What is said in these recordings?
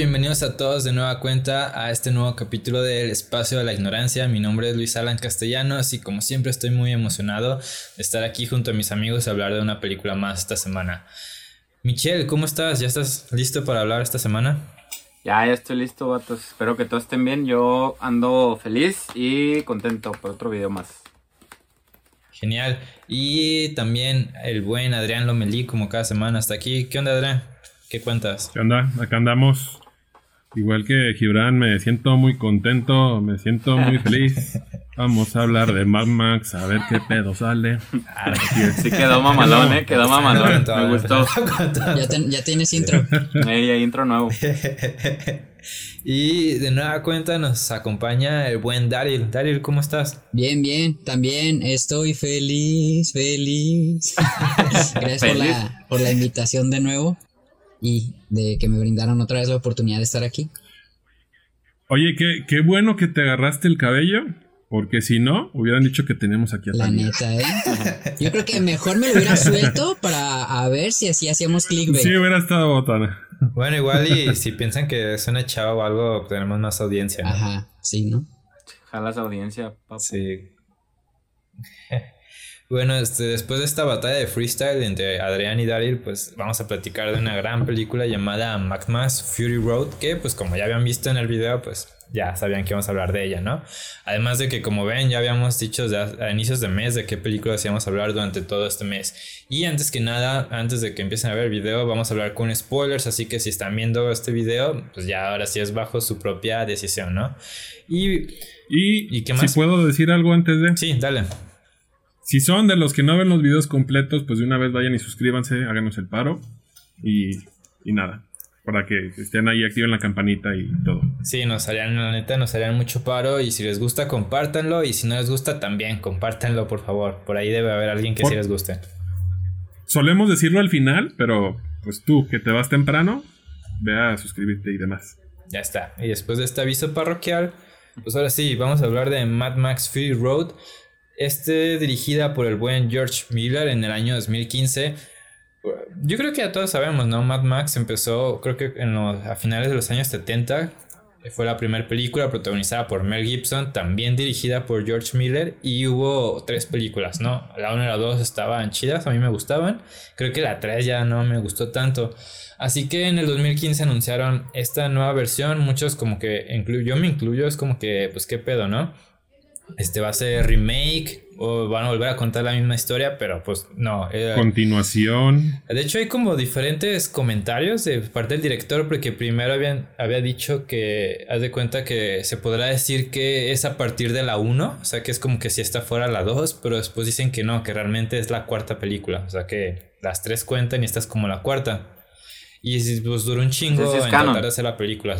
bienvenidos a todos de nueva cuenta a este nuevo capítulo del Espacio de la Ignorancia. Mi nombre es Luis Alan Castellanos y como siempre estoy muy emocionado de estar aquí junto a mis amigos a hablar de una película más esta semana. Michelle, ¿cómo estás? ¿Ya estás listo para hablar esta semana? Ya, ya estoy listo, vatos. Espero que todos estén bien. Yo ando feliz y contento por otro video más. Genial. Y también el buen Adrián Lomelí, como cada semana, hasta aquí. ¿Qué onda, Adrián? ¿Qué cuentas? ¿Qué onda? Acá andamos. Igual que Gibran, me siento muy contento, me siento muy feliz. Vamos a hablar de Mad Max, a ver qué pedo sale. Sí quedó mamalón, eh, quedó mamalón. Me gustó. Ya, tienes intro. Ey, intro nuevo. y de nueva cuenta nos acompaña el buen Daryl. Daryl, ¿cómo estás? Bien, bien, también estoy feliz, feliz. Gracias Por, la, por la invitación de nuevo y de que me brindaron otra vez la oportunidad de estar aquí. Oye, qué, qué bueno que te agarraste el cabello. Porque si no, hubieran dicho que tenemos aquí a La neta, ¿eh? Yo creo que mejor me lo hubiera suelto para a ver si así hacíamos clickbait. Sí, hubiera estado botana. Bueno, igual y si piensan que es una chava o algo, tenemos más audiencia. Ajá, sí, ¿no? Jalas audiencia, papá. Sí. Bueno, este, después de esta batalla de freestyle entre Adrián y Daryl, pues vamos a platicar de una gran película llamada Mac Fury Road, que pues como ya habían visto en el video, pues ya sabían que íbamos a hablar de ella, ¿no? Además de que como ven, ya habíamos dicho a, inicios de mes de qué películas íbamos a hablar durante todo este mes. Y antes que nada, antes de que empiecen a ver el video, vamos a hablar con spoilers, así que si están viendo este video, pues ya ahora sí es bajo su propia decisión, ¿no? Y, y, qué más? Si puedo decir algo antes de... Sí, dale. Si son de los que no ven los videos completos, pues de una vez vayan y suscríbanse, háganos el paro. Y, y nada, para que estén ahí, activen la campanita y todo. Sí, nos harían, la neta, nos harían mucho paro. Y si les gusta, compártanlo. Y si no les gusta, también compártanlo, por favor. Por ahí debe haber alguien que sí les guste. Solemos decirlo al final, pero pues tú, que te vas temprano, ve a suscribirte y demás. Ya está. Y después de este aviso parroquial, pues ahora sí, vamos a hablar de Mad Max Fury Road. Este dirigida por el buen George Miller en el año 2015. Yo creo que ya todos sabemos, ¿no? Mad Max empezó, creo que en a finales de los años 70. Fue la primera película protagonizada por Mel Gibson, también dirigida por George Miller. Y hubo tres películas, ¿no? La 1 y la 2 estaban chidas, a mí me gustaban. Creo que la 3 ya no me gustó tanto. Así que en el 2015 anunciaron esta nueva versión. Muchos como que, yo me incluyo, es como que, pues qué pedo, ¿no? Este va a ser remake o van a volver a contar la misma historia, pero pues no. Eh, Continuación. De hecho hay como diferentes comentarios de parte del director porque primero habían, había dicho que, haz de cuenta que se podrá decir que es a partir de la 1, o sea que es como que si esta fuera la 2, pero después dicen que no, que realmente es la cuarta película, o sea que las tres cuentan y esta es como la cuarta. Y pues duró un chingo en tratar de hacer la película.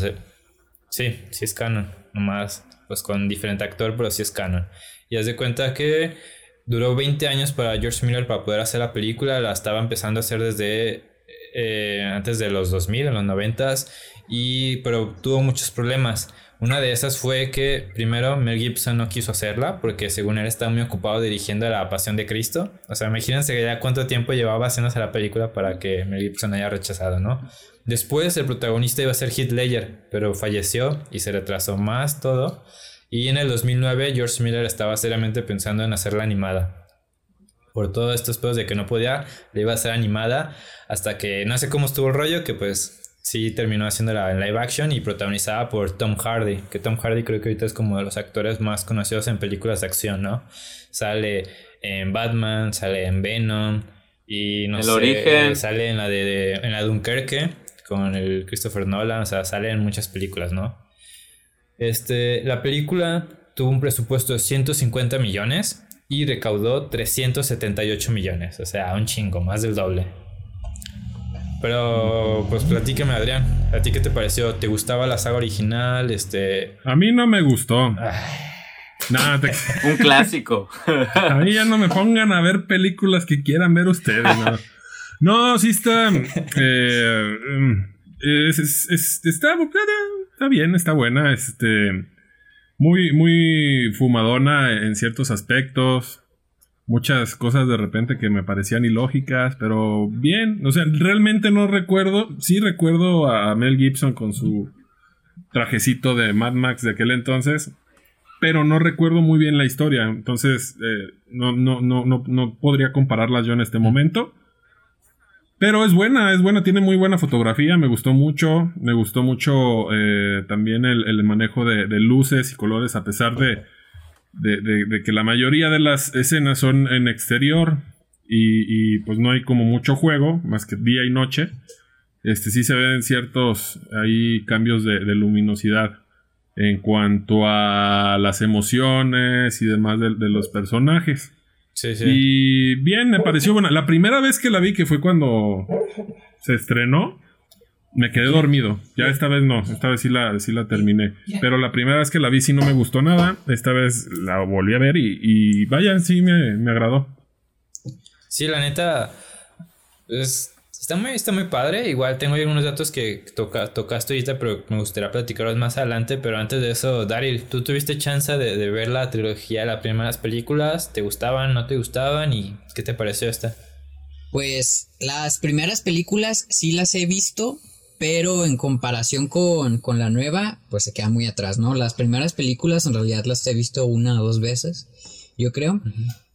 Sí, sí es canon, nomás pues con diferente actor, pero sí es canon. Y haz de cuenta que duró 20 años para George Miller para poder hacer la película, la estaba empezando a hacer desde eh, antes de los 2000, en los 90 y pero tuvo muchos problemas. Una de esas fue que primero Mel Gibson no quiso hacerla porque según él estaba muy ocupado dirigiendo La Pasión de Cristo. O sea, imagínense ya cuánto tiempo llevaba haciéndose la película para que Mel Gibson haya rechazado, ¿no? Después el protagonista iba a ser Heath Ledger, pero falleció y se retrasó más todo. Y en el 2009 George Miller estaba seriamente pensando en hacerla animada. Por todo esto después de que no podía, le iba a hacer animada hasta que no sé cómo estuvo el rollo, que pues sí terminó haciéndola en live action y protagonizada por Tom Hardy, que Tom Hardy creo que ahorita es como de los actores más conocidos en películas de acción, ¿no? Sale en Batman, sale en Venom y no el sé, origen. sale en la de, en la Dunkerque con el Christopher Nolan, o sea, sale en muchas películas, ¿no? Este, la película tuvo un presupuesto de 150 millones y recaudó 378 millones, o sea, un chingo, más del doble. Pero, pues platícame, Adrián, ¿a ti qué te pareció? ¿Te gustaba la saga original? Este. A mí no me gustó. Nada, Un clásico. a mí ya no me pongan a ver películas que quieran ver ustedes. No, no sí está. Eh, está, está bien, está buena. Este. Muy, muy fumadona en ciertos aspectos. Muchas cosas de repente que me parecían ilógicas, pero bien, o sea, realmente no recuerdo, sí recuerdo a Mel Gibson con su trajecito de Mad Max de aquel entonces, pero no recuerdo muy bien la historia, entonces eh, no, no, no, no, no podría compararla yo en este momento. Pero es buena, es buena, tiene muy buena fotografía, me gustó mucho, me gustó mucho eh, también el, manejo de, luces y colores a pesar de, de, que la mayoría de las escenas son en exterior y, pues no hay como mucho juego, más que día y noche. Este sí se ven ciertos ahí cambios de, luminosidad en cuanto a las emociones y demás de, los personajes. Sí, sí. Y bien, me pareció buena. La primera vez que la vi, que fue cuando se estrenó, me quedé dormido. Ya esta vez no, esta vez sí la, sí la terminé. Pero la primera vez que la vi sí no me gustó nada. Esta vez la volví a ver y, vaya, sí me, me, agradó. Sí, la neta. está, muy, está muy padre. Igual tengo algunos datos que toca, tocaste ahorita, pero me gustaría platicarlos más adelante. Pero antes de eso, Daryl, ¿tú tuviste chance de, de ver la trilogía, las primeras películas? ¿Te gustaban, no te gustaban? ¿Y qué te pareció esta? Pues las primeras películas sí las he visto, pero en comparación con, la nueva, pues se queda muy atrás, ¿no? Las primeras películas en realidad las he visto una o dos veces, yo creo.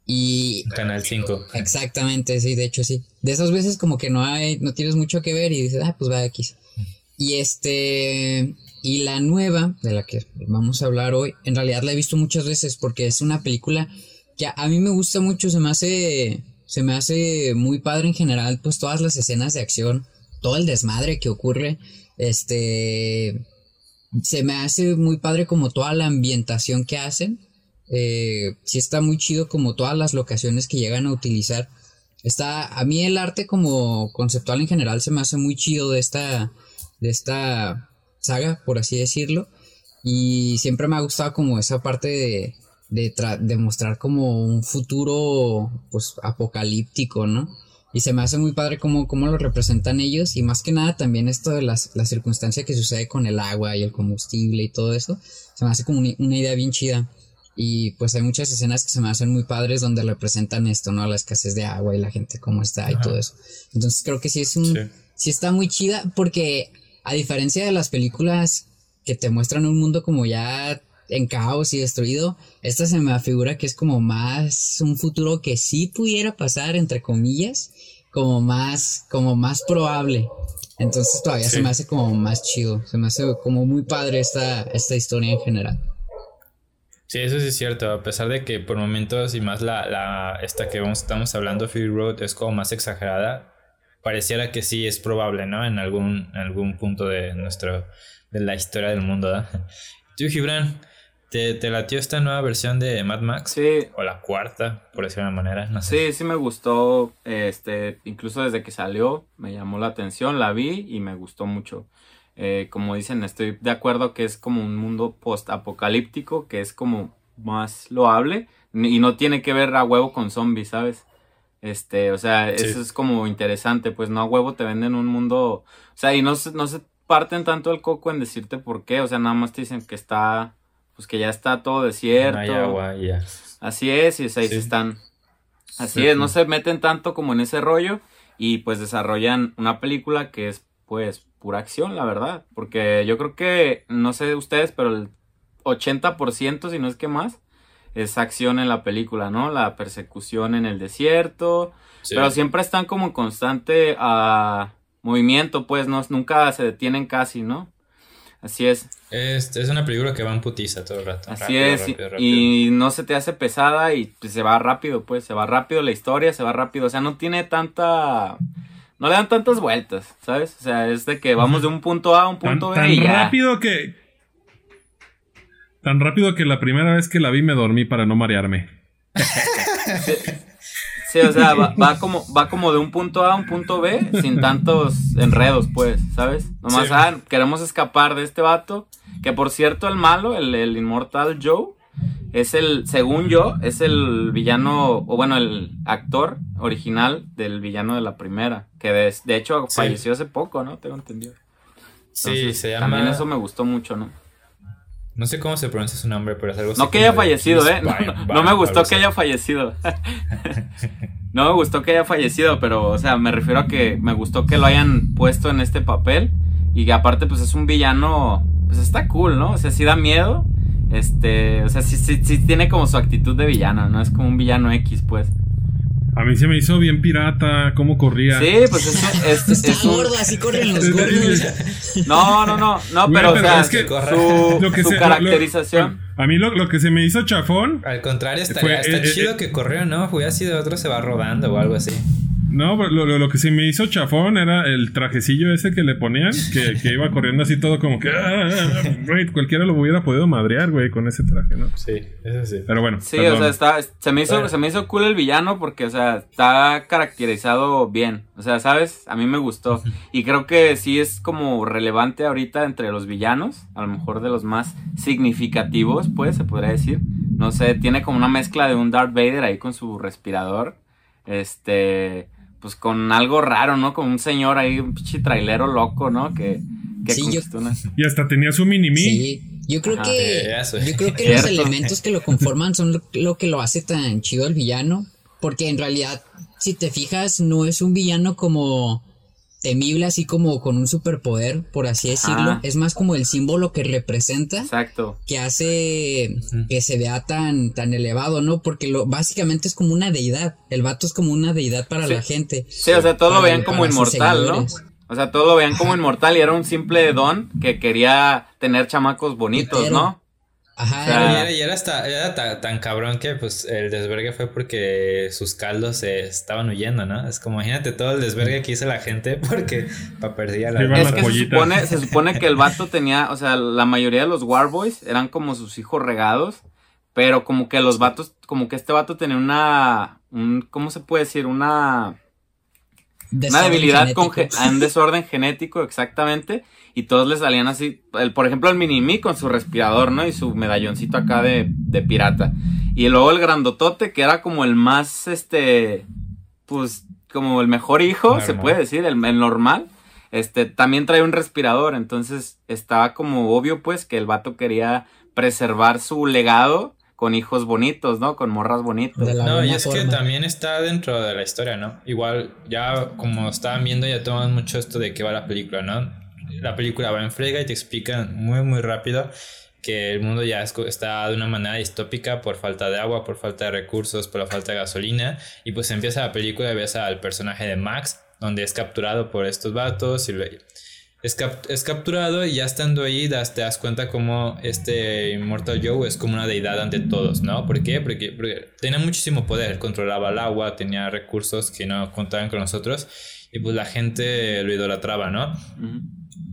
Y... Canal 5. Exactamente, sí, de hecho sí. De esas veces como que no hay, no tienes mucho que ver y dices, ah, pues va aquí. Y este... Y la nueva, de la que vamos a hablar hoy, en realidad la he visto muchas veces porque es una película que a mí me gusta mucho, se me hace... Se me hace muy padre en general, pues todas las escenas de acción todo el desmadre que ocurre, este, se me hace muy padre como toda la ambientación que hacen. Eh, sí está muy chido como todas las locaciones que llegan a utilizar. Está, a mí el arte como conceptual en general se me hace muy chido de esta, de esta saga, por así decirlo. Y siempre me ha gustado como esa parte de, de, de mostrar como un futuro, pues, apocalíptico, ¿no? Y se me hace muy padre cómo, cómo lo representan ellos. Y más que nada también esto de las, la circunstancia que sucede con el agua y el combustible y todo eso. Se me hace como una, idea bien chida. Y pues hay muchas escenas que se me hacen muy padres donde representan esto, ¿no? La escasez de agua y la gente cómo está y todo eso. Entonces creo que sí es un... Sí. está muy chida porque a diferencia de las películas que te muestran un mundo como ya en caos y destruido, esta se me afigura que es como más un futuro que sí pudiera pasar, entre comillas, como más, como más probable. Entonces todavía se me hace como más chido, se me hace como muy padre esta, esta historia en general. Sí, eso sí es cierto, a pesar de que por momentos y más la, la esta que vamos, estamos hablando, Fury Road, es como más exagerada, pareciera que sí es probable, ¿no? En algún, en algún punto de nuestro, de la historia del mundo, ¿verdad? Tú, Gibran, ¿Te, latió esta nueva versión de Mad Max? Sí. O la cuarta, por decirlo de una manera, no sé. Sí, sí me gustó, este, incluso desde que salió, me llamó la atención, la vi y me gustó mucho. Eh, como dicen, estoy de acuerdo que es como un mundo post-apocalíptico, que es como más loable y no tiene que ver a huevo con zombies, ¿sabes? Este, o sea, eso es como interesante, pues no a huevo te venden un mundo, o sea, y no, no se parten tanto el coco en decirte por qué, o sea, nada más te dicen que está pues que ya está todo desierto. hay agua, ya. Así es, y ahí se están. Así es, no se meten tanto como en ese rollo y pues desarrollan una película que es pues pura acción, la verdad. Porque yo creo que, no sé ustedes, pero el 80%, si no es que más, es acción en la película, ¿no? La persecución en el desierto. Pero siempre están como en constante uh, movimiento, pues, ¿no? Nunca se detienen casi, ¿no? Así es. Es, es una película que va en putiza todo el rato. Así es. y no se te hace pesada y pues, se va rápido, pues. Se va rápido la historia, se va rápido. O sea, no tiene tanta. No le dan tantas vueltas, ¿sabes? O sea, es de que vamos de un punto A a un punto B y ya. rápido que. Tan rápido que la primera vez que la vi me dormí para no marearme. Sí, o sea, va, como, va como de un punto A a un punto B sin tantos enredos, pues, ¿sabes? Nomás, ah, queremos escapar de este vato. Que por cierto, el malo, el, el inmortal Joe, es el, según yo, es el villano, o bueno, el actor original del villano de la primera. Que de, de hecho falleció hace poco, ¿no? Tengo entendido. sí, se llama. También eso me gustó mucho, ¿no? No sé cómo se pronuncia su nombre, pero es algo así. No que haya fallecido, ¿eh? No, no me gustó que haya fallecido. no me gustó que haya fallecido, pero, o sea, me refiero a que me gustó que lo hayan puesto en este papel. Y que aparte, pues es un villano. Pues está cool, ¿no? O sea, sí da miedo. Este, o sea, sí, sí, sí tiene como su actitud de villano, ¿no? Es como un villano X, pues. A mí se me hizo bien pirata cómo corría. Sí, pues es, un- es, Está es un- gordo, así corren los gordos. No, no, no, no, Güey, pero, o sea, es que su, Lo que su se- caracterización. lo- a mí lo, lo que se me hizo chafón. Al contrario, estaría, Fue, está eh, chido eh. que corrió, ¿no? Hubiera sido otro, se va rodando o algo así. No, pero lo, lo- lo que se me hizo chafón era el trajecillo ese que le ponían, que, que iba corriendo así todo como que... ah, Güey, cualquiera lo hubiera podido madrear, güey, con ese traje, ¿no? Sí, eso sí. Pero bueno. Sí, perdón. o sea, está, se me hizo, Bueno. se me hizo cool el villano porque, o sea, está caracterizado bien. O sea, ¿sabes? A mí me gustó. Y creo que sí es como relevante ahorita entre los villanos. A lo mejor de los más significativos, pues, se podría decir. No sé, tiene como una mezcla de un Darth Vader ahí con su respirador. Este, pues con algo raro, ¿no? Con un señor ahí, un pinche trailero loco, ¿no? Que, que Sí, yo- Y hasta tenía su mini-me. Sí, yo creo Ajá, que sí, yo creo que los elementos que lo conforman son lo, lo que lo hace tan chido el villano, porque en realidad si te fijas no es un villano como temible así como con un superpoder, por así decirlo, Ajá. es más como el símbolo que representa Exacto. que hace que se vea tan tan elevado, ¿no? Porque lo básicamente es como una deidad, el vato es como una deidad para Sí. la gente. Sí, o sea, todos lo veían como inmortal, ¿no? O sea, todos lo veían como inmortal y era un simple don que quería tener chamacos bonitos, ¿no? Ajá, O sea, Y era- era, y era hasta- era ta- tan, cabrón que pues el desvergue fue porque sus caldos se estaban huyendo, ¿no? Es como imagínate todo el desvergue que hizo la gente porque pa perdía la Es que se supone, se supone que el vato tenía, o sea, la mayoría de los Warboys eran como sus hijos regados, pero como que los vatos, como que este vato tenía una, un, ¿cómo se puede decir? Una, una debilidad con genético. ge- un desorden genético, exactamente. Y todos le salían así. El, por ejemplo, el mini con su respirador, ¿no? Y su medalloncito acá de, de pirata. Y luego el grandotote, que era como el más, este. Pues, como el mejor hijo, se puede decir, el, el normal. Este, también trae un respirador. Entonces, estaba como obvio, pues, que el vato quería preservar su legado con hijos bonitos, ¿no? Con morras bonitas. No, y es que también está dentro de la historia, ¿no? Igual, ya como estaban viendo, ya toman mucho esto de qué va la película, ¿no? La película va en frega y te explican muy, muy rápido que el mundo ya está de una manera distópica por falta de agua, por falta de recursos, por la falta de gasolina. Y pues empieza la película y ves al personaje de Max, donde es capturado por estos vatos y lo- es, cap- es capturado y ya estando ahí das, te das cuenta como este Immortal Joe es como una deidad ante todos, ¿no? ¿Por qué? Porque, porque tenía muchísimo poder, controlaba el agua, tenía recursos que no contaban con nosotros y pues la gente lo idolatraba, ¿no? Ujú.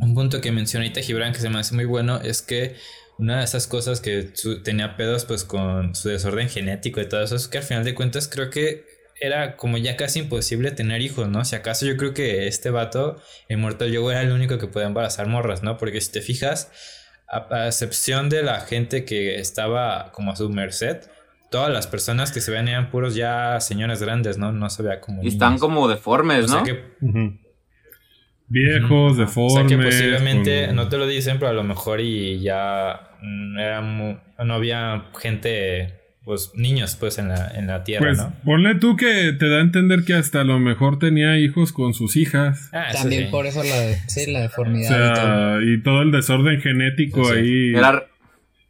Un punto que menciona ahorita Gibran que se me hace muy bueno es que una de esas cosas que su- tenía pedos pues con su desorden genético y todo eso es que al final de cuentas creo que era como ya casi imposible tener hijos, ¿no? Si acaso yo creo que este vato, Immortal Joe, era el único que podía embarazar morras, ¿no? Porque si te fijas, a, a excepción de la gente que estaba como a su merced, todas las personas que se ven eran puros ya señores grandes, ¿no? No se veía como... Y están niños. como deformes, O sea ¿no? que. Viejos, o deformes. sea que posiblemente con- no te lo dicen, pero a lo mejor y ya mm, era no había gente, pues niños pues en la, en la tierra, Pues ¿no? ponle tú que te da a entender que hasta a lo mejor tenía hijos con sus hijas. Ah, También sí. por eso la, sí, la O deformidad y todo. sea, y todo el desorden genético Sí, sí. ahí. Era,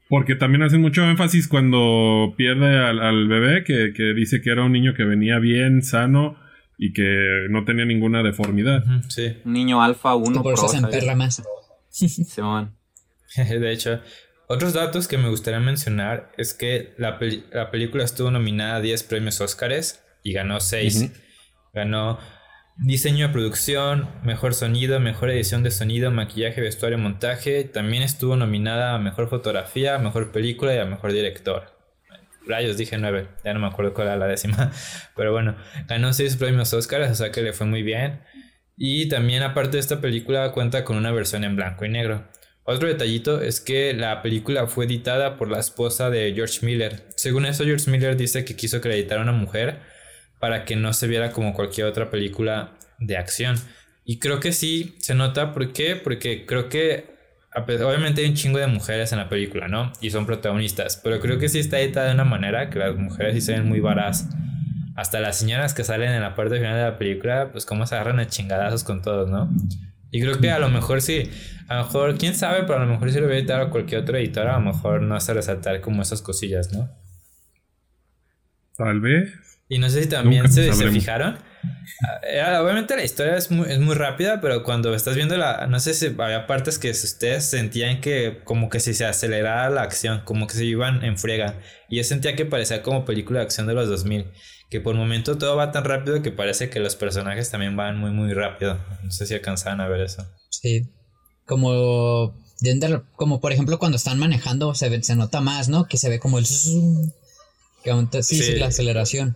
Porque también hacen mucho énfasis cuando pierde al, al bebé, que, que dice que era un niño que venía bien, sano y que no tenía ninguna deformidad. Sí, un niño alfa Y 1 por eso se emperra más. Simón. de hecho. Otros datos que me gustaría mencionar es que la, peli- la película estuvo nominada a 10 premios Óscares y ganó 6. Ujú. Ganó diseño de producción, mejor sonido, mejor edición de sonido, maquillaje, vestuario, montaje. También estuvo nominada a mejor fotografía, a mejor película y a mejor director. Rayos, dije 9, ya no me acuerdo cuál era la décima. Pero bueno, ganó 6 premios Óscares, o sea que le fue muy bien. Y también aparte de esta película cuenta con una versión en blanco y negro. Otro detallito es que la película fue editada por la esposa de George Miller. Según eso, George Miller dice que quiso que la editara una mujer para que no se viera como cualquier otra película de acción. Y creo que sí se nota, ¿por qué? Porque creo que obviamente hay un chingo de mujeres en la película, ¿no? Y son protagonistas, pero creo que sí está editada de una manera que las mujeres sí se ven muy varas. Hasta las señoras que salen en la parte final de la película, pues cómo se agarran a chingadazos con todos, ¿no? Y creo que a lo mejor sí, a lo mejor, quién sabe, pero a lo mejor si lo hubiera editado a cualquier otro editor, a lo mejor no hace resaltar como esas cosillas, ¿no? Tal vez. Y no sé si también se, se, fijaron. Ah, obviamente la historia es muy, es muy rápida, pero cuando estás viendo la... No sé si había partes que ustedes sentían que como que si se acelerara la acción, como que se iban en friega. Y yo sentía que parecía como película de acción de los 2000. Que por momento todo va tan rápido que parece que los personajes también van muy muy rápido. No sé si alcanzaban a ver eso. Sí. Como... Como por ejemplo cuando están manejando se, se nota más, ¿no? Que se ve como el... Que sí, sí, la aceleración.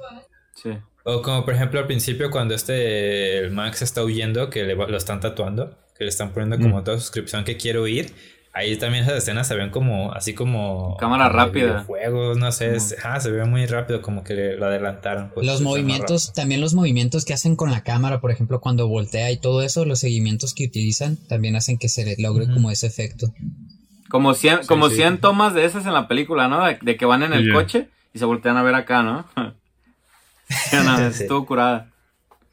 Sí. O como por ejemplo al principio cuando este el Max está huyendo, que le, lo están tatuando, que le están poniendo como mm. toda suscripción que quiero ir. Ahí también esas escenas se ven como, así como... Cámara rápida. Juegos, no sé, se ve muy rápido, como que lo adelantaron. Pues, los movimientos, también los movimientos que hacen con la cámara, por ejemplo, cuando voltea y todo eso, los seguimientos que utilizan, también hacen que se logre como ese efecto. Como 100, como 100 tomas de esas en la película, ¿no? De, que van en el coche y se voltean a ver acá, ¿no? estuvo curada.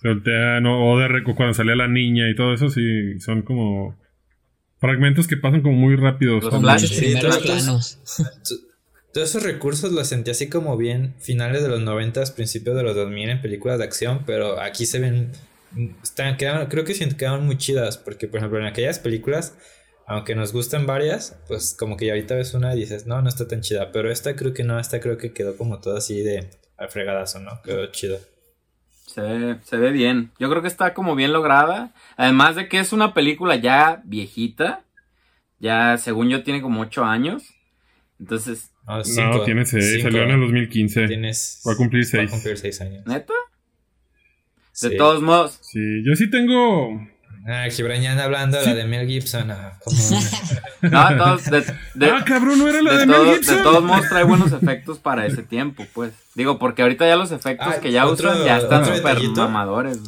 Se voltean, o de cuando salía la niña y todo eso, sí, son como fragmentos que pasan como muy rápidos. Los planos. Todos esos recursos los sentí así como bien finales de los 90, principios de los 2000 en películas de acción, pero aquí se ven, están, creo que sí quedaron muy chidas, porque por ejemplo en aquellas películas aunque nos gustan varias, pues como que ya ahorita ves una y dices, no, no está tan chida. Pero esta creo que no, esta creo que quedó como todo así de al fregadazo, ¿no? Quedó chido. Se ve, se ve bien. Yo creo que está como bien lograda. Además de que es una película ya viejita. Ya, según yo, tiene como 8 años. Entonces. no, tiene 6. Salió en el 2015. Tienes, va a cumplir 6. Va a cumplir 6 años. ¿Neta? De todos modos. Sí, yo sí tengo Ah, Gibran hablando de la de Mel Gibson. Ah, no, todos, de, ah, cabrón, no era la de, Mel Gibson. De todos modos trae buenos efectos para ese tiempo, pues. Digo, porque ahorita ya los efectos ah, que ya usan ya están súper mamadores,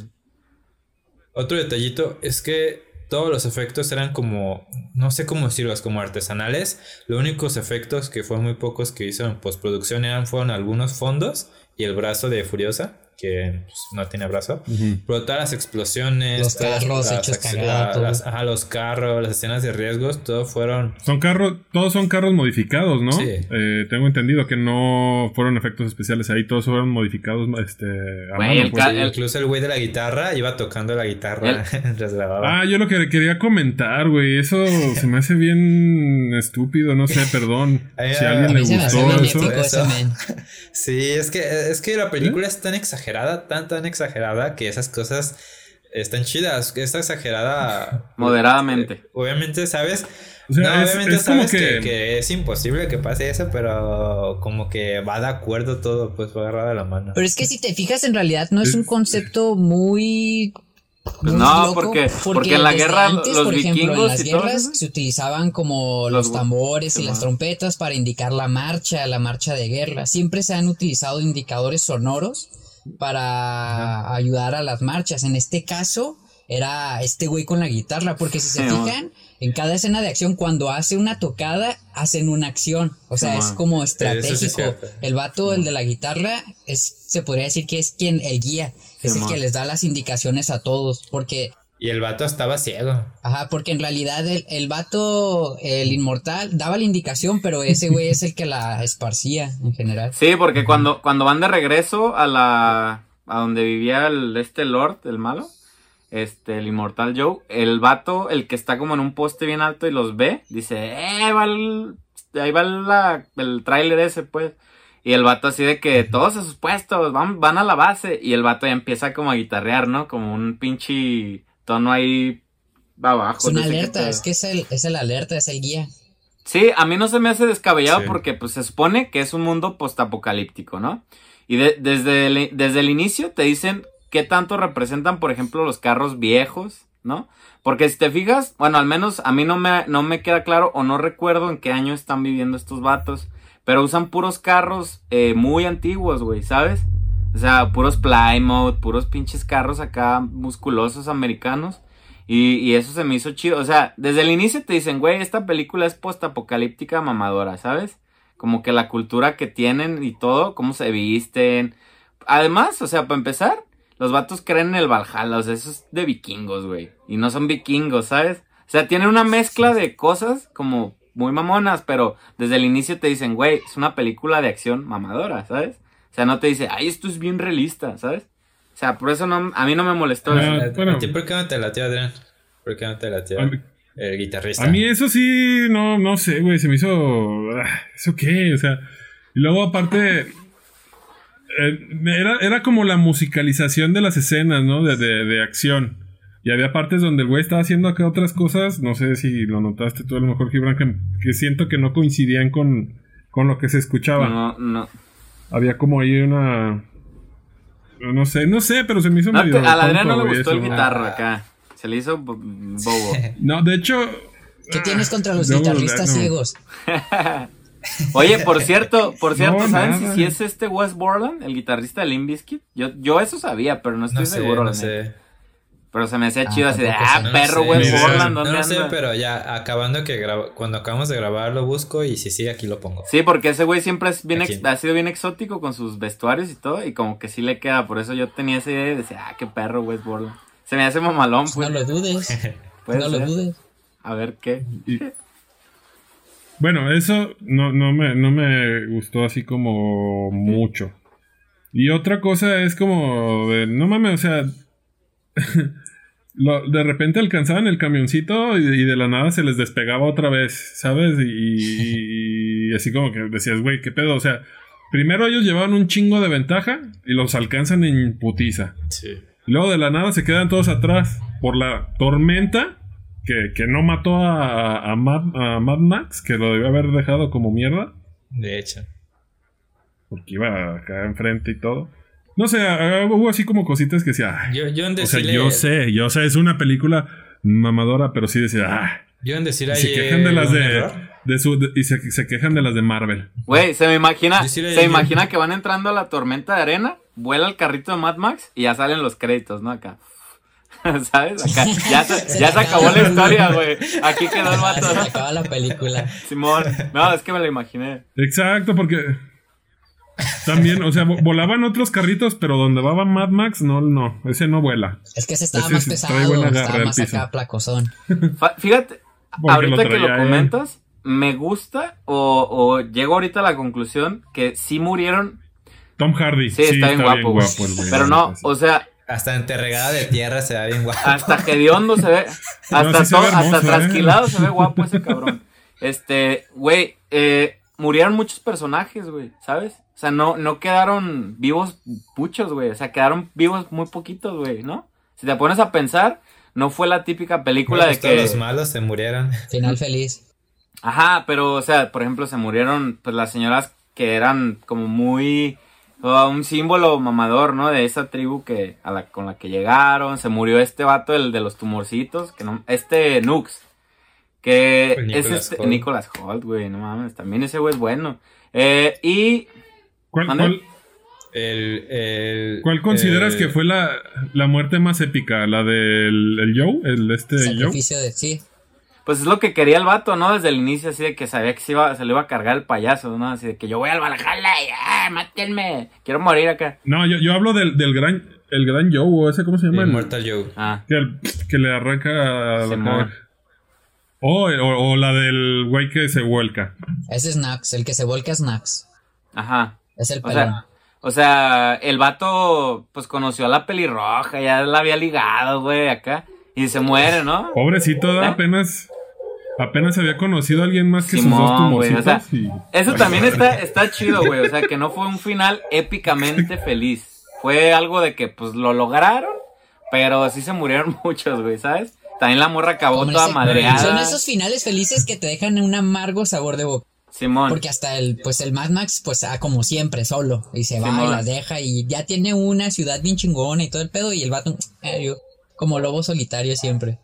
Otro detallito es que todos los efectos eran como, no sé cómo decirlos, como artesanales. Los únicos efectos que fueron muy pocos que hizo en postproducción eran, fueron algunos fondos y el brazo de Furiosa que pues, no tiene brazo. Pero todas las explosiones, los carros hechos las, ajá, los carros, las escenas de riesgos, todo fueron. Son carros, todos son carros modificados, ¿no? Sí. Eh, tengo entendido que no fueron efectos especiales ahí, todos fueron modificados, este. el, pues. incluso el güey de la guitarra iba tocando la guitarra Ah, yo lo que quería comentar, güey, eso se me hace bien estúpido, no sé, perdón. si a alguien le gustó eso. sí, es que es que la película ¿Eh? es tan exagerada exagerada, tan tan exagerada que esas cosas están chidas. Está exagerada. Moderadamente. Obviamente, ¿sabes? obviamente sabes que... es imposible que pase eso, pero como que va de acuerdo todo, pues va agarrado de la mano. Pero es que si te fijas, en realidad no es un concepto muy no, porque, porque, en la guerra los por ejemplo, en las guerras se utilizaban como los, tambores y las trompetas para indicar la marcha, la marcha de guerra. Siempre se han utilizado indicadores sonoros para ayudar a las marchas. En este caso era este güey con la guitarra, porque si se fijan, en cada escena de acción, cuando hace una tocada, hacen una acción. O sea, es como estratégico. el vato, el de la guitarra, es, se podría decir que es quien, el guía, es el que les da las indicaciones a todos, porque y el vato estaba ciego. Ajá, porque en realidad el, el vato, el inmortal, daba la indicación, pero ese güey es el que la esparcía en general. Sí, porque cuando, cuando van de regreso a la. a donde vivía el, este Lord, el malo, este, el inmortal Joe, el vato, el que está como en un poste bien alto y los ve, dice, eh, va ahí va la, el tráiler ese, pues. Y el vato así de que todos a sus puestos, van, van a la base. Y el vato ya empieza como a guitarrear, ¿no? Como un pinche tono ahí abajo. Es una alerta, es que es el, es el alerta, es el guía. Sí, a mí no se me hace descabellado porque pues se supone que es un mundo postapocalíptico, ¿no? Y desde, el, desde el inicio te dicen qué tanto representan, por ejemplo, los carros viejos, ¿no? Porque si te fijas, bueno, al menos a mí no me, no me queda claro o no recuerdo en qué año están viviendo estos vatos, pero usan puros carros eh, muy antiguos, güey, ¿sabes? O sea, puros Plymouth, puros pinches carros acá musculosos americanos. Y, y eso se me hizo chido. O sea, desde el inicio te dicen, güey, esta película es postapocalíptica mamadora, ¿sabes? Como que la cultura que tienen y todo, cómo se visten. Además, o sea, para empezar, los vatos creen en el Valhalla, o sea, eso es de vikingos, güey. Y no son vikingos, ¿sabes? O sea, tienen una mezcla de cosas como muy mamonas, pero desde el inicio te dicen, güey, es una película de acción mamadora, ¿sabes? O sea, no te dice, ay, esto es bien realista, ¿sabes? O sea, por eso no, a mí no me molestó Ah, eso. ¿A- bueno. ¿A ti por qué no te latió, Adrián? ¿Por qué no te latió mí- el guitarrista? A mí eso sí, no, no sé, güey, se me hizo... ah, ¿Eso qué? O sea, y luego aparte... eh, era, era como la musicalización de las escenas, ¿no? De, de, de acción. Y había partes donde el güey estaba haciendo acá otras cosas, no sé si lo notaste tú a lo mejor, Gibran, que, que siento que no coincidían con, con lo que se escuchaba. No, no. Había como ahí una... No sé, no sé, pero se me hizo No, medio... te- al Adrián no le gustó el guitarro acá. Se le hizo bo- bobo. No, de hecho... ¿Qué tienes contra los No, guitarristas no. ciegos? Oye, por cierto, por cierto, No, ¿saben si, es este Wes Borland, el guitarrista de Limp Bizkit? Yo, yo eso sabía, pero no estoy no sé, seguro. no la neta. sé. Pero se me hacía Ah, chido así de, ah. No perro idea. Borland, No ¿dónde lo sé, pero ya acabando que graba, cuando acabamos de grabar lo busco y si sí, aquí lo pongo. Sí, porque ese güey siempre es bien Aquí. ex- ha sido bien exótico con sus vestuarios y todo, y como que sí le queda, por eso yo tenía esa idea y decía, ah, qué perro Wes Borland. Se me hace mamalón, Pues pues. no lo dudes. No lo dudes. A ver qué. Y- bueno, eso no, no, me, no me gustó así como mucho. Y otra cosa es como de, no mames, o sea, lo- de repente alcanzaban el camioncito y, y de la nada se les despegaba otra vez, ¿sabes? Y, y así como que decías, güey, ¿qué pedo? O sea, primero ellos llevaban un chingo de ventaja y los alcanzan en putiza. Sí. Luego de la nada se quedan todos atrás por la tormenta que, que no mató a, a, Mad, a Mad Max, que lo debió haber dejado como mierda, De hecho. porque iba acá enfrente y todo. No sé, hubo así como cositas que decía, "Ay". Yo, yo en o sea, decirle, yo sé, yo sé, es una película mamadora, pero sí decía, ah. yo en decir Y ahí se quejan de las de, de su, de- y se, se quejan de las de Marvel. Güey, se me imagina, se imagina que van entrando a la tormenta de arena, vuela el carrito de Mad Max y ya salen los créditos, ¿no? Acá. ¿Sabes? Acá. Ya se, ya se acabó la historia, güey. Aquí quedó el vato. se acaba la película. Simón. No, es que me lo imaginé. Exacto, porque también, o sea, vo- volaban otros carritos, pero donde va Mad Max, no, no, ese no vuela. Es que ese estaba Ese más pesado, estaba más acá placosón. Fíjate, Porque ahorita lo que lo comentas, me gusta o, o llego ahorita a la conclusión que sí murieron. Tom Hardy. Sí, está bien guapo, el güey, Pero no, o sea, Hasta enterregada de tierra se ve bien guapo. hasta hediondo se ve. Hasta, sí se ve hermoso, hasta ¿eh? trasquilado se ve guapo ese cabrón. Este, güey, eh, murieron muchos personajes, güey, ¿sabes? O sea, no, no quedaron vivos muchos, güey. O sea, quedaron vivos muy poquitos, güey, ¿no? Si te pones a pensar, no fue la típica película Bueno, de pues que. los malos se murieron. Final feliz. Ajá, pero, o sea, por ejemplo, se murieron pues las señoras que eran como muy uh, un símbolo mamador, ¿no? De esa tribu que a la, con la que llegaron. Se murió este vato, el de los tumorcitos, que no, este Nux, que El es Nicholas este Hoult. Nicholas Holt, güey, no mames, también ese güey es bueno. Eh, y ¿Cuál, El, el, cuál consideras que fue la, la muerte más épica? ¿La del el Joe? ¿El este Joe? Sacrificio de sí. pues es lo que quería el vato, ¿no? Desde el inicio, así de que sabía que se, iba, se le iba a cargar el payaso, ¿no? Así de que yo voy al Valhalla y ¡ah, mátenme! Quiero morir acá. No, yo, yo hablo del, del gran el gran Joe, o ese, ¿cómo se llama? el El- Mortal Joe. Ah, que, el- que le arranca la Cara. O, o, o la del güey que se vuelca. Ese es Nax, el que se volca es Nax. ajá. Es el O pelón. sea, o sea, el vato, pues conoció a la pelirroja, ya la había ligado, güey, acá. Y se muere, ¿no? Pobrecito, ¿Eh? apenas apenas había conocido a alguien más que sus dos Simón, güey, o tumorcitos. sea, y- Eso también está, está chido, güey. O sea, que no fue un final épicamente feliz. Fue algo de que, pues, lo lograron, pero sí se murieron muchos, güey, ¿sabes? También la morra acabó toda madreada. Son esos finales felices que te dejan un amargo sabor de boca. Simón. Porque hasta el, pues el Mad Max, pues ah, como siempre, solo. Y se va y las deja y ya tiene una ciudad bien chingona y todo el pedo. Y el vato, eh, yo, como lobo solitario siempre.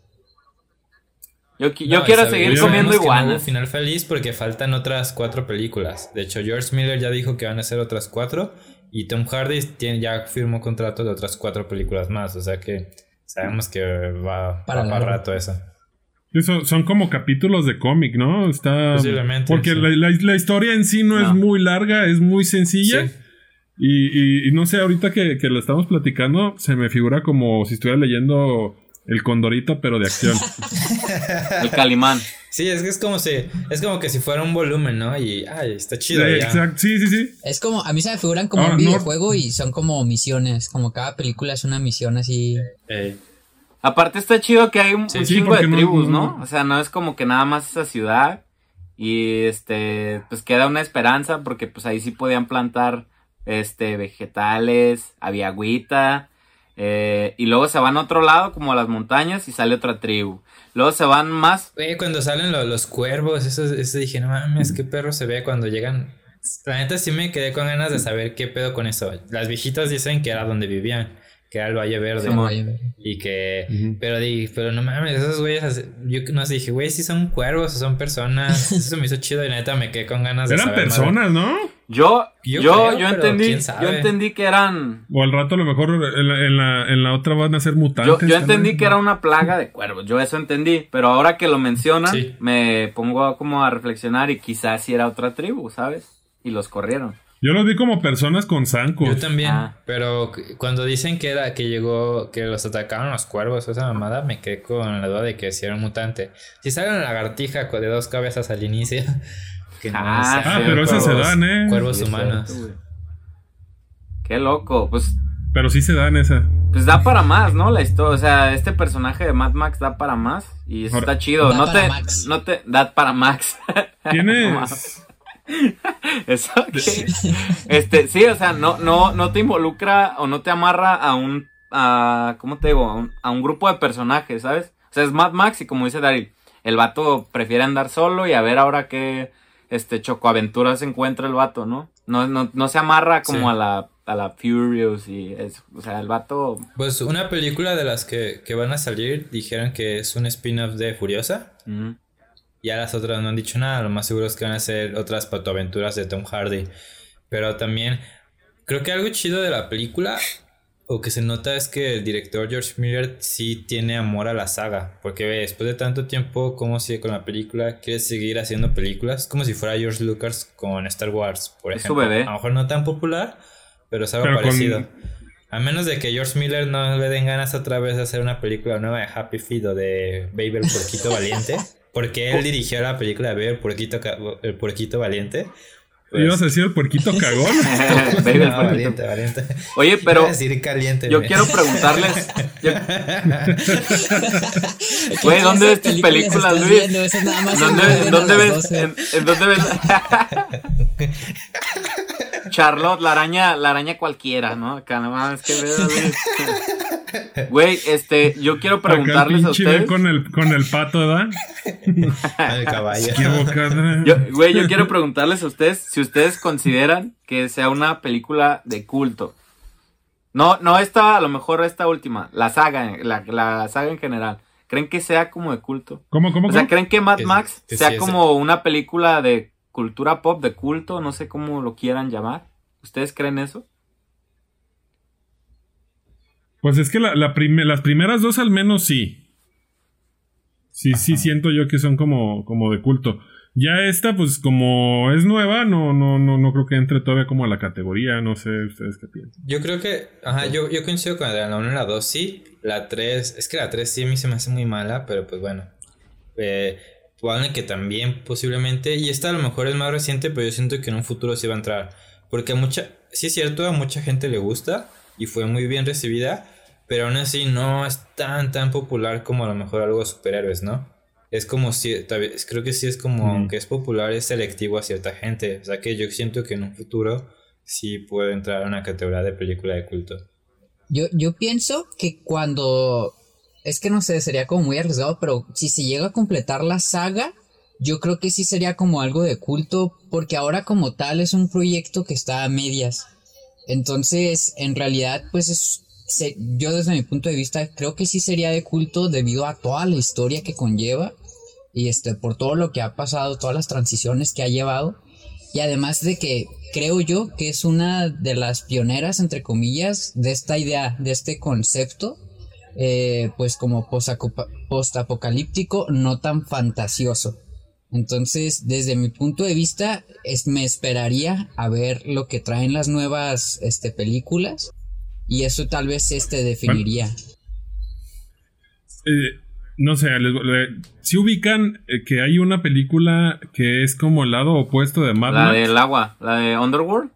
Yo, qui- yo No, quiero seguir comiendo que no iguanas. final feliz porque faltan otras cuatro películas. De hecho, George Miller ya dijo que van a ser otras cuatro. Y Tom Hardy tiene, ya firmó contrato de otras cuatro películas más. O sea que sabemos que va para, para rato eso. Eso son como capítulos de cómic, ¿no? Está. Posiblemente. Porque la, historia en sí no, es muy larga, es muy sencilla. Y, y, no sé, ahorita que, que lo estamos platicando, se me figura como si estuviera leyendo El Condorito, pero de acción. el Calimán. Sí, es que es como si, es como que si fuera un volumen, ¿no? Y, ay, está chido. Sí, exacto. sí, sí, sí. Es como, a mí se me figuran como un videojuego y son como misiones, como cada película es una misión así. Aparte está chido que hay un, chingo de tribus, no, O sea, no es como que nada más esa ciudad y este, pues queda una esperanza porque pues ahí sí podían plantar este, vegetales, había agüita, eh, y luego se van a otro lado, como a las montañas, y sale otra tribu. Luego se van más. cuando salen los, cuervos, eso, eso dije, no mames, qué perro se ve cuando llegan. La neta sí me quedé con ganas de saber qué pedo con eso. Las viejitas dicen que era donde vivían que era el Valle Verde. Y que, pero di, pero no mames, esos güeyes, yo no sé, dije, güey, si son cuervos o son personas. Eso me hizo chido y neta me quedé con ganas de Eran personas, ¿no? Yo, yo, yo, entendí, yo entendí que eran. O al rato a lo mejor en la, en la, otra van a ser mutantes. Yo, yo entendí que era una plaga de cuervos, yo eso entendí, pero ahora que lo mencionan, me pongo como a reflexionar y quizás si era otra tribu, ¿sabes? Y los corrieron. Yo los vi como personas con zancos. Yo también, ah. pero cuando dicen que era que llegó, que los atacaron los cuervos esa mamada, me quedé con la duda de que si era un mutante. Si sale una lagartija de dos cabezas al inicio, que no ah, ah pero esas se dan, ¿eh? Cuervos humanos. Qué loco, pues. Pero sí se dan esa. Pues da para más, ¿no? La historia, o sea, este personaje de Mad Max da para más y está chido. no te, no te, da para Max. Tienes. Eso este, sí, o sea, no, no, no te involucra o no te amarra a un, a, ¿cómo te digo? A un, grupo de personajes, ¿sabes? O sea, es Mad Max y como dice Daryl, el vato prefiere andar solo y a ver ahora qué, este, chocoaventuras encuentra el vato, ¿no? No, no, no se amarra como a la a la Furious y eso. O sea, el vato. Pues una película de las que, que van a salir dijeron que es un spin-off de Furiosa. Ya las otras no han dicho nada, lo más seguro es que van a ser otras patoaventuras de Tom Hardy. Pero también creo que algo chido de la película o que se nota es que el director George Miller sí tiene amor a la saga. Porque ve, después de tanto tiempo, como sigue con la película, quiere seguir haciendo películas. Como si fuera George Lucas con Star Wars, por ejemplo. A lo mejor no tan popular, pero es algo parecido. A menos de que George Miller no le den ganas otra vez de hacer una película nueva de Happy Feet o de Baby el Porquito Valiente. Porque él dirigió la película de Baby el Puerquito, el puerquito Valiente. Pues, ¿Ibas a decir el puerquito cagón? Baby, el valiente, valiente. Oye, pero. Decir caliente, yo quiero preguntarles. Güey, ¿dónde ves tus películas, Luis? ¿Dónde, ¿dónde ves? En, dónde ves? Charlotte, la araña, la araña cualquiera, ¿no? Acá nomás que veo, Güey, este, yo quiero preguntarles a ustedes. con el, con el pato, ¿verdad? el caballo. güey, yo quiero preguntarles a ustedes si ustedes consideran que sea una película de culto. No, no esta, a lo mejor esta última, la saga, la, saga en general. ¿Creen que sea como de culto? ¿Cómo, cómo? O sea, ¿creen que Mad Max sea como una película de cultura pop, de culto? No sé cómo lo quieran llamar. ¿Ustedes creen eso? Pues es que la, las primeras dos al menos sí. Sí, sí siento yo que son como, como de culto. Ya esta, pues como es nueva, no, no, no, no creo que entre todavía como a la categoría, no sé ustedes qué piensan. Yo creo que, ajá, yo, yo coincido con la 1 y la 2, sí. La 3, es que la 3 sí a mí se me hace muy mala, pero pues bueno. Eh, que también posiblemente, y esta a lo mejor es más reciente, pero yo siento que en un futuro sí va a entrar. Porque a mucha, sí es cierto, a mucha gente le gusta y fue muy bien recibida, pero aún así no es tan, tan popular como a lo mejor algo de superhéroes, ¿no? Es como si, creo que sí es como, aunque es popular, es selectivo a cierta gente. O sea que yo siento que en un futuro sí puede entrar a una categoría de película de culto. Yo, yo pienso que cuando, es que no sé, sería como muy arriesgado, pero si se llega a completar la saga, yo creo que sí sería como algo de culto, porque ahora como tal es un proyecto que está a medias. Entonces, en realidad, pues es, yo desde mi punto de vista creo que sí sería de culto debido a toda la historia que conlleva y este por todo lo que ha pasado, todas las transiciones que ha llevado y además de que creo yo que es una de las pioneras entre comillas de esta idea, de este concepto eh, pues como post-apocalíptico, no tan fantasioso. Entonces, desde mi punto de vista, es, me esperaría a ver lo que traen las nuevas este, películas y eso tal vez este definiría. Eh, no sé, si ubican eh, que hay una película que es como el lado opuesto de Mad La del agua, la de Underworld.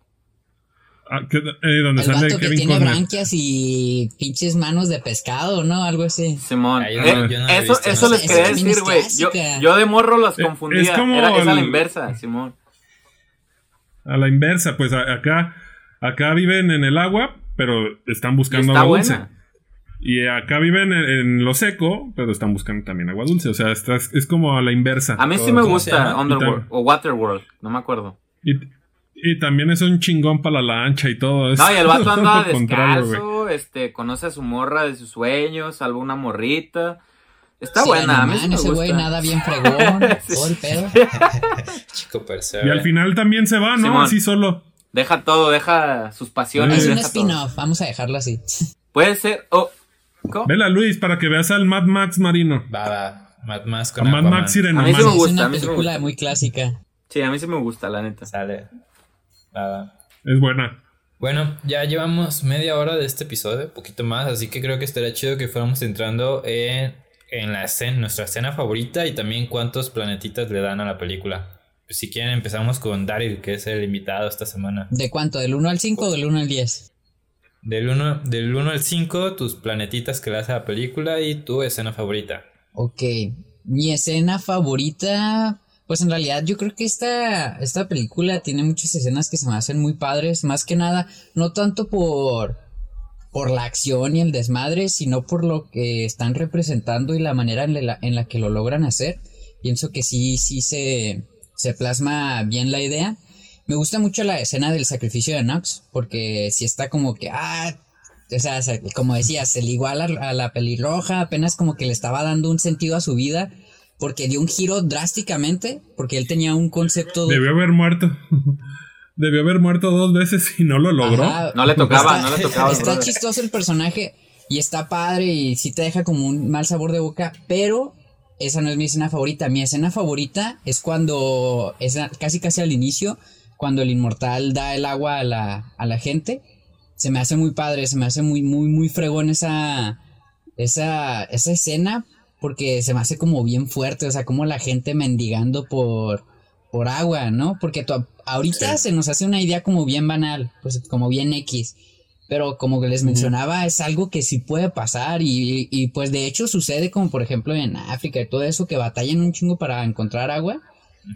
Ah, eh, donde el vato que tiene branquias y pinches manos de pescado, ¿no? Algo así. Simón. eso eso les quería decir, güey. Yo, yo, de morro las confundía. Es, como Era, es a la inversa, Simón. A la inversa, pues acá, acá viven en el agua, pero están buscando agua dulce. Y acá viven en, lo seco, pero están buscando también agua dulce. O sea, es como a la inversa. A mí sí me gusta Underworld o Waterworld, no me acuerdo. Y, también es un chingón para la lancha y todo eso. No, y el vato anda descalzo, este, conoce a su morra de sus sueños, salva una morrita. Está buena, a mí sí me ese güey nada bien fregón, todo el pedo. Chico Y al final también se va, ¿no? Así solo. Deja todo, deja sus pasiones. Es un spin-off, vamos a dejarlo así. Puede ser. Oh, Vela, Luis, para que veas al Mad Max marino. Va, va. Mad Max con a Mad Max Sireno. A mí sí me gusta. Es una película muy clásica. Sí, a mí sí me gusta, la neta. Sale. Va, va. Es buena. Bueno, ya llevamos media hora de este episodio, poquito más, así que creo que estaría chido que fuéramos entrando en, en la escena, nuestra escena favorita y también cuántos planetitas le dan a la película. Pues si quieren empezamos con Daryl, que es el invitado esta semana. ¿De cuánto? ¿Del 1 al 5 o del 1 al 10? Del 1 del al 5, tus planetitas que le hace a la película y tu escena favorita. Ok, mi escena favorita, pues en realidad yo creo que esta, esta película tiene muchas escenas que se me hacen muy padres, más que nada, no tanto por, por la acción y el desmadre, sino por lo que están representando y la manera en la, en la que lo logran hacer. Pienso que sí, sí se, se plasma bien la idea. Me gusta mucho la escena del sacrificio de Nox, porque si está como que, ah, o sea, como decías, el igual a, la pelirroja, apenas como que le estaba dando un sentido a su vida, porque dio un giro drásticamente, porque él tenía un concepto... Debió haber muerto. Debió haber muerto dos veces y no lo logró. no le tocaba, no le tocaba. Está chistoso el personaje y está padre y sí te deja como un mal sabor de boca, pero esa no es mi escena favorita. Mi escena favorita es cuando, es casi casi al inicio, cuando el inmortal da el agua a la, a la gente. Se me hace muy padre, se me hace muy, muy, muy fregón esa, esa, esa escena, porque se me hace como bien fuerte, o sea, como la gente mendigando por, por agua, ¿no? Porque ahorita se nos hace una idea como bien banal, pues como bien X. Pero como que les mencionaba, es algo que sí puede pasar y, y, pues de hecho sucede como por ejemplo en África y todo eso que batallan un chingo para encontrar agua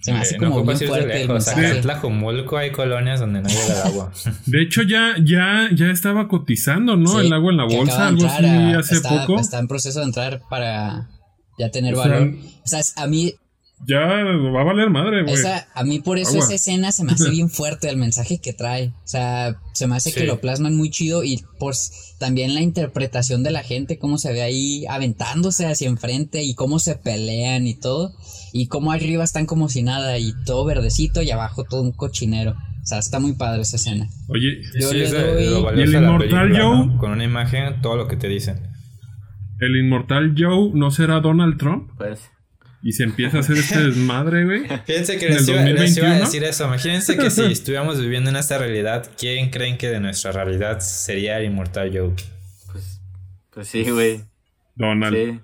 se me hace como bien fuerte el En Tlajomulco hay colonias donde no llega el agua. De hecho, ya, ya, ya estaba cotizando, ¿no? el agua en la bolsa, algo así hace está, poco. Está en proceso de entrar para ya tener valor. O sea, a mí ya va a valer madre, güey. a mí por eso esa escena se me hace bien fuerte el mensaje que trae. O sea, se me hace que lo plasman muy chido y pues también la interpretación de la gente, cómo se ve ahí aventándose hacia enfrente y cómo se pelean y todo. Y cómo arriba están como si nada y todo verdecito y abajo todo un cochinero. O sea, está muy padre esa escena. Oye, Yo ¿y el Inmortal Joe? Con una imagen, todo lo que te dicen. ¿El Inmortal Joe no será Donald Trump? Pues y se empieza a hacer este desmadre, güey. Fíjense que les iba, a decir eso. Imagínense que si estuviéramos viviendo en esta realidad, ¿quién creen que de nuestra realidad sería el inmortal Joe? Pues, pues sí, güey. Donald. Sí.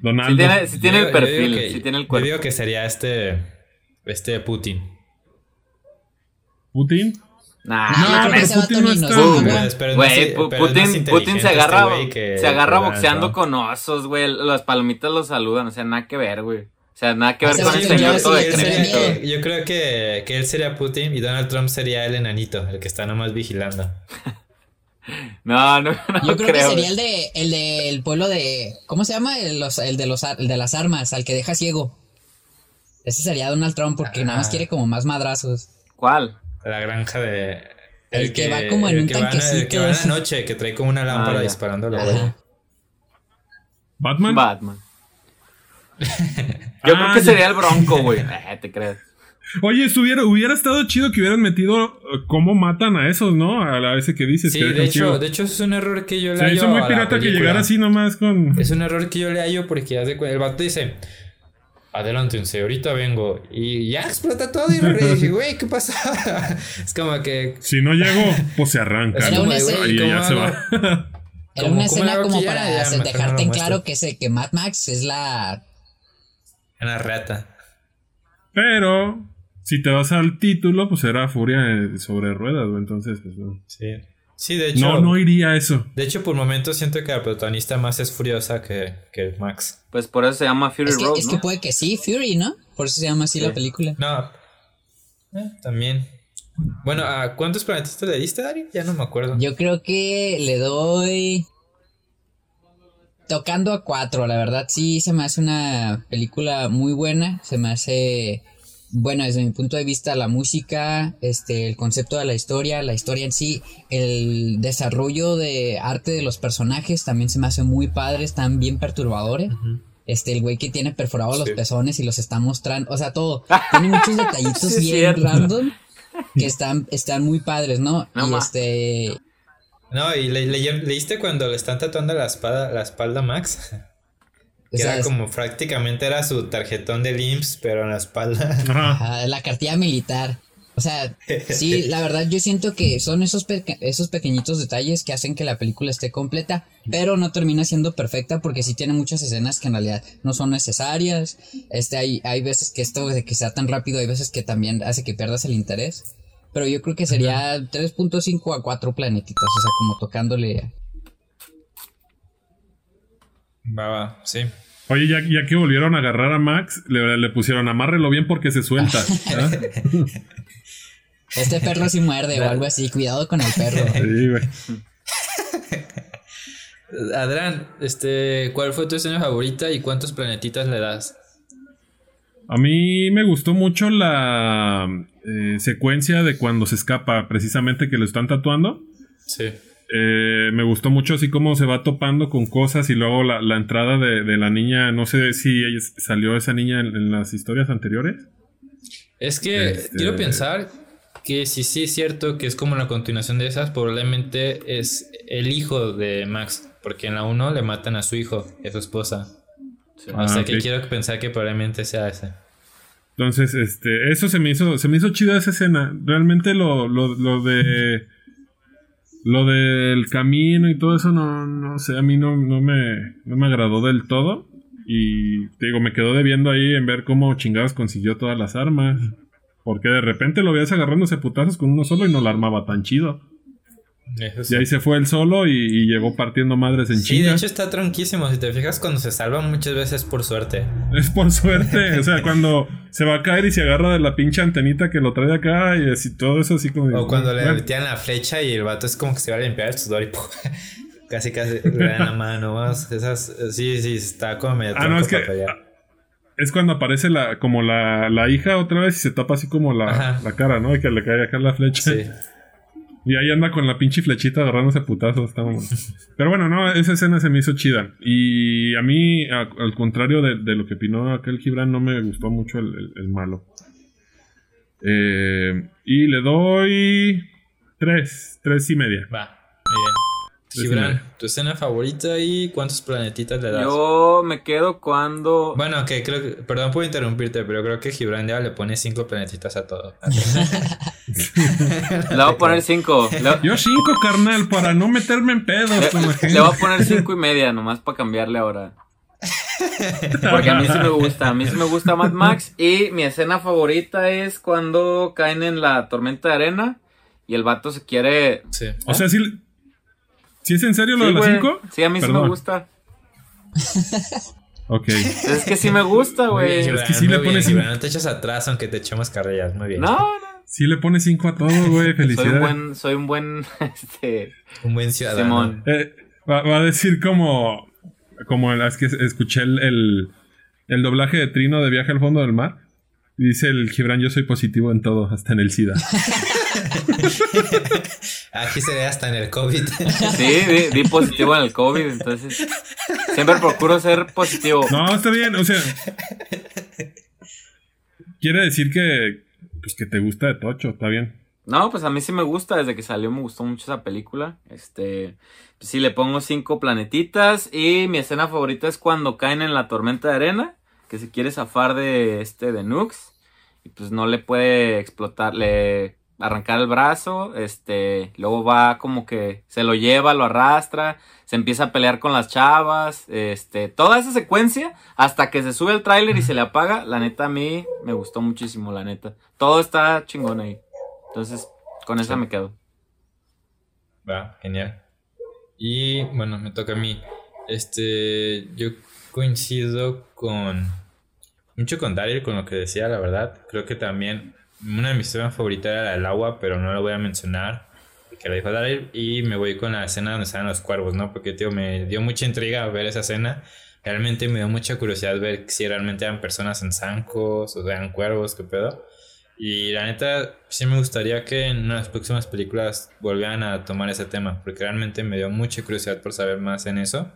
Donald. Si tiene, si tiene el perfil, si tiene el cuerpo. Yo digo que sería este, este Putin. ¿Putin? Nah, no, Putin no está. Güey, Putin, Putin se agarra, se agarra boxeando con osos, güey. Las palomitas lo saludan, o sea, nada que ver, güey. O sea, nada que ver con el señor todo de crédito. Yo creo que, que él sería Putin y Donald Trump sería el enanito, el que está nomás vigilando. no, no, no. Yo creo, que sería el de el del pueblo de. ¿Cómo se llama? El, los, el, de los, el de las armas, al que deja ciego. Ese sería Donald Trump porque nada más ah. quiere como más madrazos. ¿Cuál? La granja de. El, que, va como en un tanquecito. el que va en la noche, que trae como una lámpara disparando la ¿Batman? Batman. Yo creo que ah, sería el Bronco, güey. Eh, te crees. Oye, estuviera, hubiera estado chido que hubieran metido uh, cómo matan a esos, ¿no? A la ese que dices. Sí, que de hecho, de hecho es un error que yo le Se hallo hizo muy pirata que llegara así nomás con. Es un error que yo le hallo porque el vato dice, adelántense, ahorita vengo. Y ya explota todo y dije, güey, ¿qué pasa? es como que... Si no llego, pues se arranca. Es ¿no? Y ¿cómo ya se va. Era ¿Cómo- una escena como que para dejarte en claro que, se, que Mad Max es la... Una rata. Pero, si te vas al título, pues era Furia eh, sobre ruedas, güey. Entonces, pues no. Sí. Sí, de hecho... No, no iría a eso. De hecho, por momentos siento que la protagonista más es furiosa que, que Max. Pues por eso se llama Fury Es que, Road, es ¿no? que puede que sí, Fury, ¿no? Por eso se llama así Sí. la película. No. eh, también. Bueno, ¿a cuántos planetas le diste, Dari? Ya no me acuerdo. Yo creo que le doy... Tocando a cuatro, la verdad sí se me hace una película muy buena, se me hace bueno desde mi punto de vista la música, este, el concepto de la historia, la historia en sí, el desarrollo de arte de los personajes también se me hace muy padre, están bien perturbadores. Este, el güey que tiene perforados los pezones y los está mostrando, o sea, todo. Tiene muchos detallitos Sí, bien cierto. random que están, están muy padres, ¿no? No y ma. este, No, y le- le- leíste cuando le están tatuando la espada, la espalda a Max. Que era como prácticamente era su tarjetón de IMSS, pero en la espalda. Ajá, la cartilla militar. O sea, sí, la verdad yo siento que son esos, peque- esos pequeñitos detalles que hacen que la película esté completa, pero no termina siendo perfecta porque sí tiene muchas escenas que en realidad no son necesarias. Este, hay, hay veces que esto de que sea tan rápido, hay veces que también hace que pierdas el interés. Pero yo creo que sería 3.5 a 4 planetitas, o sea, como tocándole. Va, va, sí. Oye, ya, ya que volvieron a agarrar a Max, le, le pusieron amárrelo bien porque se suelta. Este perro sí muerde o algo así, cuidado con el perro. Sí, güey. Adrián, este, ¿cuál fue tu escena favorita y cuántos planetitas le das? A mí me gustó mucho la eh, secuencia de cuando se escapa, precisamente que lo están tatuando. Sí. Eh, me gustó mucho así como se va topando con cosas y luego la, la entrada de, de la niña, no sé si salió esa niña en, en las historias anteriores. Es que Este- quiero pensar que si sí es cierto que es como la continuación de esas, probablemente es el hijo de Max, porque en la 1 le matan a su hijo y a su esposa. Sí. o sea que quiero pensar que probablemente sea ese. Entonces, este, eso se me hizo, se me hizo chida esa escena. Realmente lo, lo, lo de lo del camino y todo eso no, no sé, a mí no, no me, no me agradó del todo. Y te digo, me quedó debiendo ahí en ver cómo chingados consiguió todas las armas. Porque de repente lo veías agarrándose putazos con uno solo y no la armaba tan chido. Sí. Y ahí se fue él solo y, y llegó partiendo madres en Sí, de chinga. hecho está tronquísimo. Si te fijas, cuando se salva muchas veces por suerte. Es por suerte. o sea, cuando se va a caer y se agarra de la pinche antenita que lo trae acá y así todo eso así como... O cuando le tiran la flecha y el vato es como que se va a limpiar el sudor y ¡pum! casi casi le dan la mano. vamos, Esas, sí, sí, está como medio Ah, no, es que es cuando aparece la como la, la hija otra vez y se tapa así como la, la cara, ¿no? Y que le cae acá la flecha. Sí. Y ahí anda con la pinche flechita agarrándose a putazos. está mamón. Pero bueno, no, esa escena se me hizo chida. Y a mí, a- al contrario de, de lo que opinó aquel Gibran, no me gustó mucho el, el- el malo. Eh, y le doy tres, tres y media. Va, Gibran. ¿tu escena favorita y cuántos planetitas le das? Yo me quedo cuando. Bueno, que creo que, perdón por interrumpirte, pero creo que Gibran ya le pone cinco planetitas a todo. Le voy a poner 5. Le, Yo cinco, carnal, para no meterme en pedos le voy a poner 5 y media, nomás para cambiarle ahora. Porque a mí sí me gusta, a mí sí me gusta Mad Max. Y mi escena favorita es cuando caen en la tormenta de arena y el vato se quiere. Sí. O sea, si ¿sí es en serio lo Sí, de las güey. cinco? Sí, a mí sí me gusta. Ok. Es que sí me gusta, güey. Es que sí le pones Gibran, cinco. No te echas atrás aunque te echemos carrillas. Muy bien. No, no. Sí le pone cinco a todo, güey. Soy un Felicidades. buen, soy un buen, este, Un buen ciudadano. Simón. Eh, va, va a decir como. Como las que escuché el, el, el doblaje de Trino de Viaje al Fondo del Mar. Dice el Gibran, yo soy positivo en todo, hasta en el SIDA. Aquí se ve hasta en el COVID. Sí, di, di positivo en el COVID, entonces siempre procuro ser positivo. No, está bien, o sea. Quiere decir que Pues que te gusta de Tocho, está bien. No, pues a mí sí me gusta, desde que salió me gustó mucho esa película. Este, pues sí, le pongo cinco planetitas y mi escena favorita es cuando caen en la tormenta de arena, que se quiere zafar de este, de Nux, y pues no le puede explotar, le arrancar el brazo, este, luego va como que se lo lleva, lo arrastra, se empieza a pelear con las chavas, este, toda esa secuencia hasta que se sube el tráiler y se le apaga, la neta a mí me gustó muchísimo, la neta. Todo está chingón ahí. Entonces, con esa me quedo. Va, genial. Y bueno, me toca a mí. Este, yo coincido con mucho con Daryl con lo que decía, la verdad. Creo que también una de mis temas favoritas era el agua, pero no lo voy a mencionar, que lo dijo Daryl. Y me voy con la escena donde salen los cuervos, ¿no? Porque, tío, me dio mucha intriga ver esa escena. Realmente me dio mucha curiosidad ver si realmente eran personas en zancos o eran cuervos, qué pedo. Y la neta, sí me gustaría que en las próximas películas volvieran a tomar ese tema, porque realmente me dio mucha curiosidad por saber más en eso.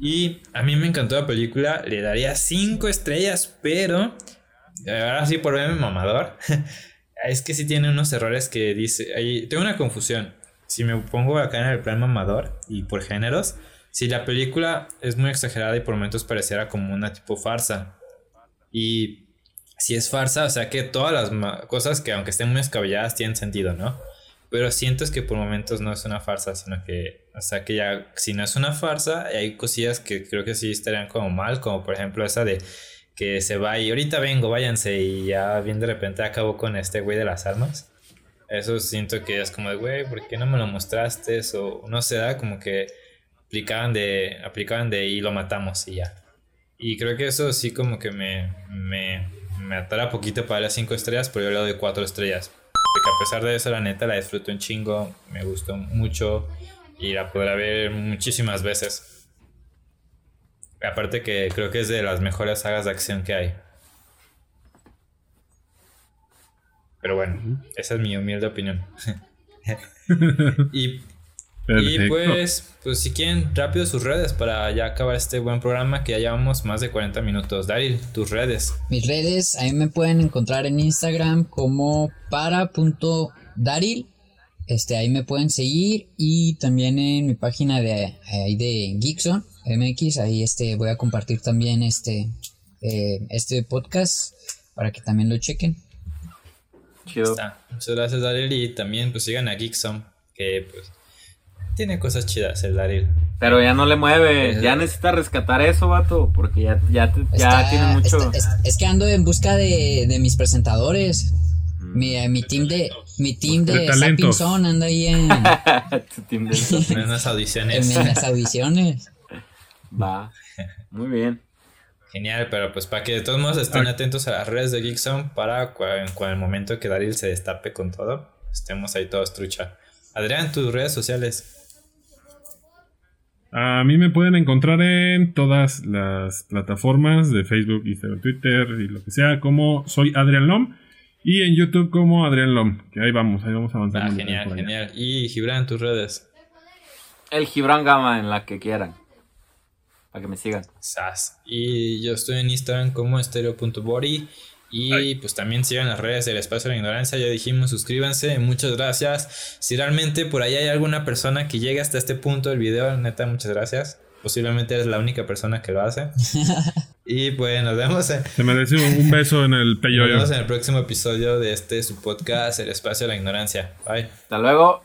Y a mí me encantó la película, le daría 5 estrellas, pero ahora sí por verme mamador, es que sí tiene unos errores que dice, ahí, tengo una confusión. Si me pongo acá en el plan mamador y por géneros, si la película es muy exagerada y por momentos pareciera como una tipo farsa. Y si es farsa, o sea que todas las cosas que aunque estén muy escabelladas tienen sentido, ¿no? Pero siento es que por momentos no es una farsa, sino que, o sea que ya, si no es una farsa, hay cosillas que creo que sí estarían como mal, como por ejemplo esa de que se va y ahorita vengo, váyanse y ya bien de repente acabó con este güey de las armas. Eso siento que es como de, güey, ¿por qué no me lo mostraste? O no se da como que aplicaban de, aplicaban de y lo matamos y ya. Y creo que eso sí como que me, me, me atará poquito para las 5 estrellas, pero yo le doy 4 estrellas. Porque a pesar de eso, la neta la disfruto un chingo, me gustó mucho y la podré ver muchísimas veces. Aparte que creo que es de las mejores sagas de acción que hay. Pero bueno, esa es mi humilde opinión. y y pues, pues si quieren, rápido sus redes para ya acabar este buen programa que ya llevamos más de 40 minutos. Daryl, tus redes. Mis redes, ahí me pueden encontrar en Instagram como para.daril. Este, ahí me pueden seguir y también en mi página de, ahí de Geekson MX, ahí este, voy a compartir también este, eh, este podcast para que también lo chequen. Chido. Muchas gracias, Daryl. Y también pues sigan a Geekson, que pues tiene cosas chidas el Daryl. Pero ya no le mueve, ya necesita rescatar eso, vato, porque ya, ya, ya tiene mucho. es, que ando en busca de, de mis presentadores. Mm. Mi, eh, mi team de mi team de Sapping Zone anda ahí en, en las audiciones. En, las audiciones. Va. Muy bien. Genial, pero pues para que de todos modos estén atentos a las redes de Geekzone para cuando, el momento que Daryl se destape con todo, estemos ahí todos trucha. Adrián, tus redes sociales. A mí me pueden encontrar en todas las plataformas de Facebook, Instagram, Twitter y lo que sea, como soy Adrián Lom. Y en YouTube como Adrián Lom. Que ahí vamos, ahí vamos avanzando. Ah, genial, genial. Y Gibran, tus redes. El Gibran Gama en la que quieran. Para que me sigan. Sas. Y yo estoy en Instagram como estereo.body. Y pues también sigan las redes del Espacio de la Ignorancia, ya dijimos, suscríbanse, muchas gracias. Si realmente por ahí hay alguna persona que llegue hasta este punto del video, neta, muchas gracias. Posiblemente eres la única persona que lo hace. y pues nos vemos. En, Se merece un beso en el peyoyo. Nos vemos en el próximo episodio de este su podcast, El Espacio de la Ignorancia. Bye. Hasta luego.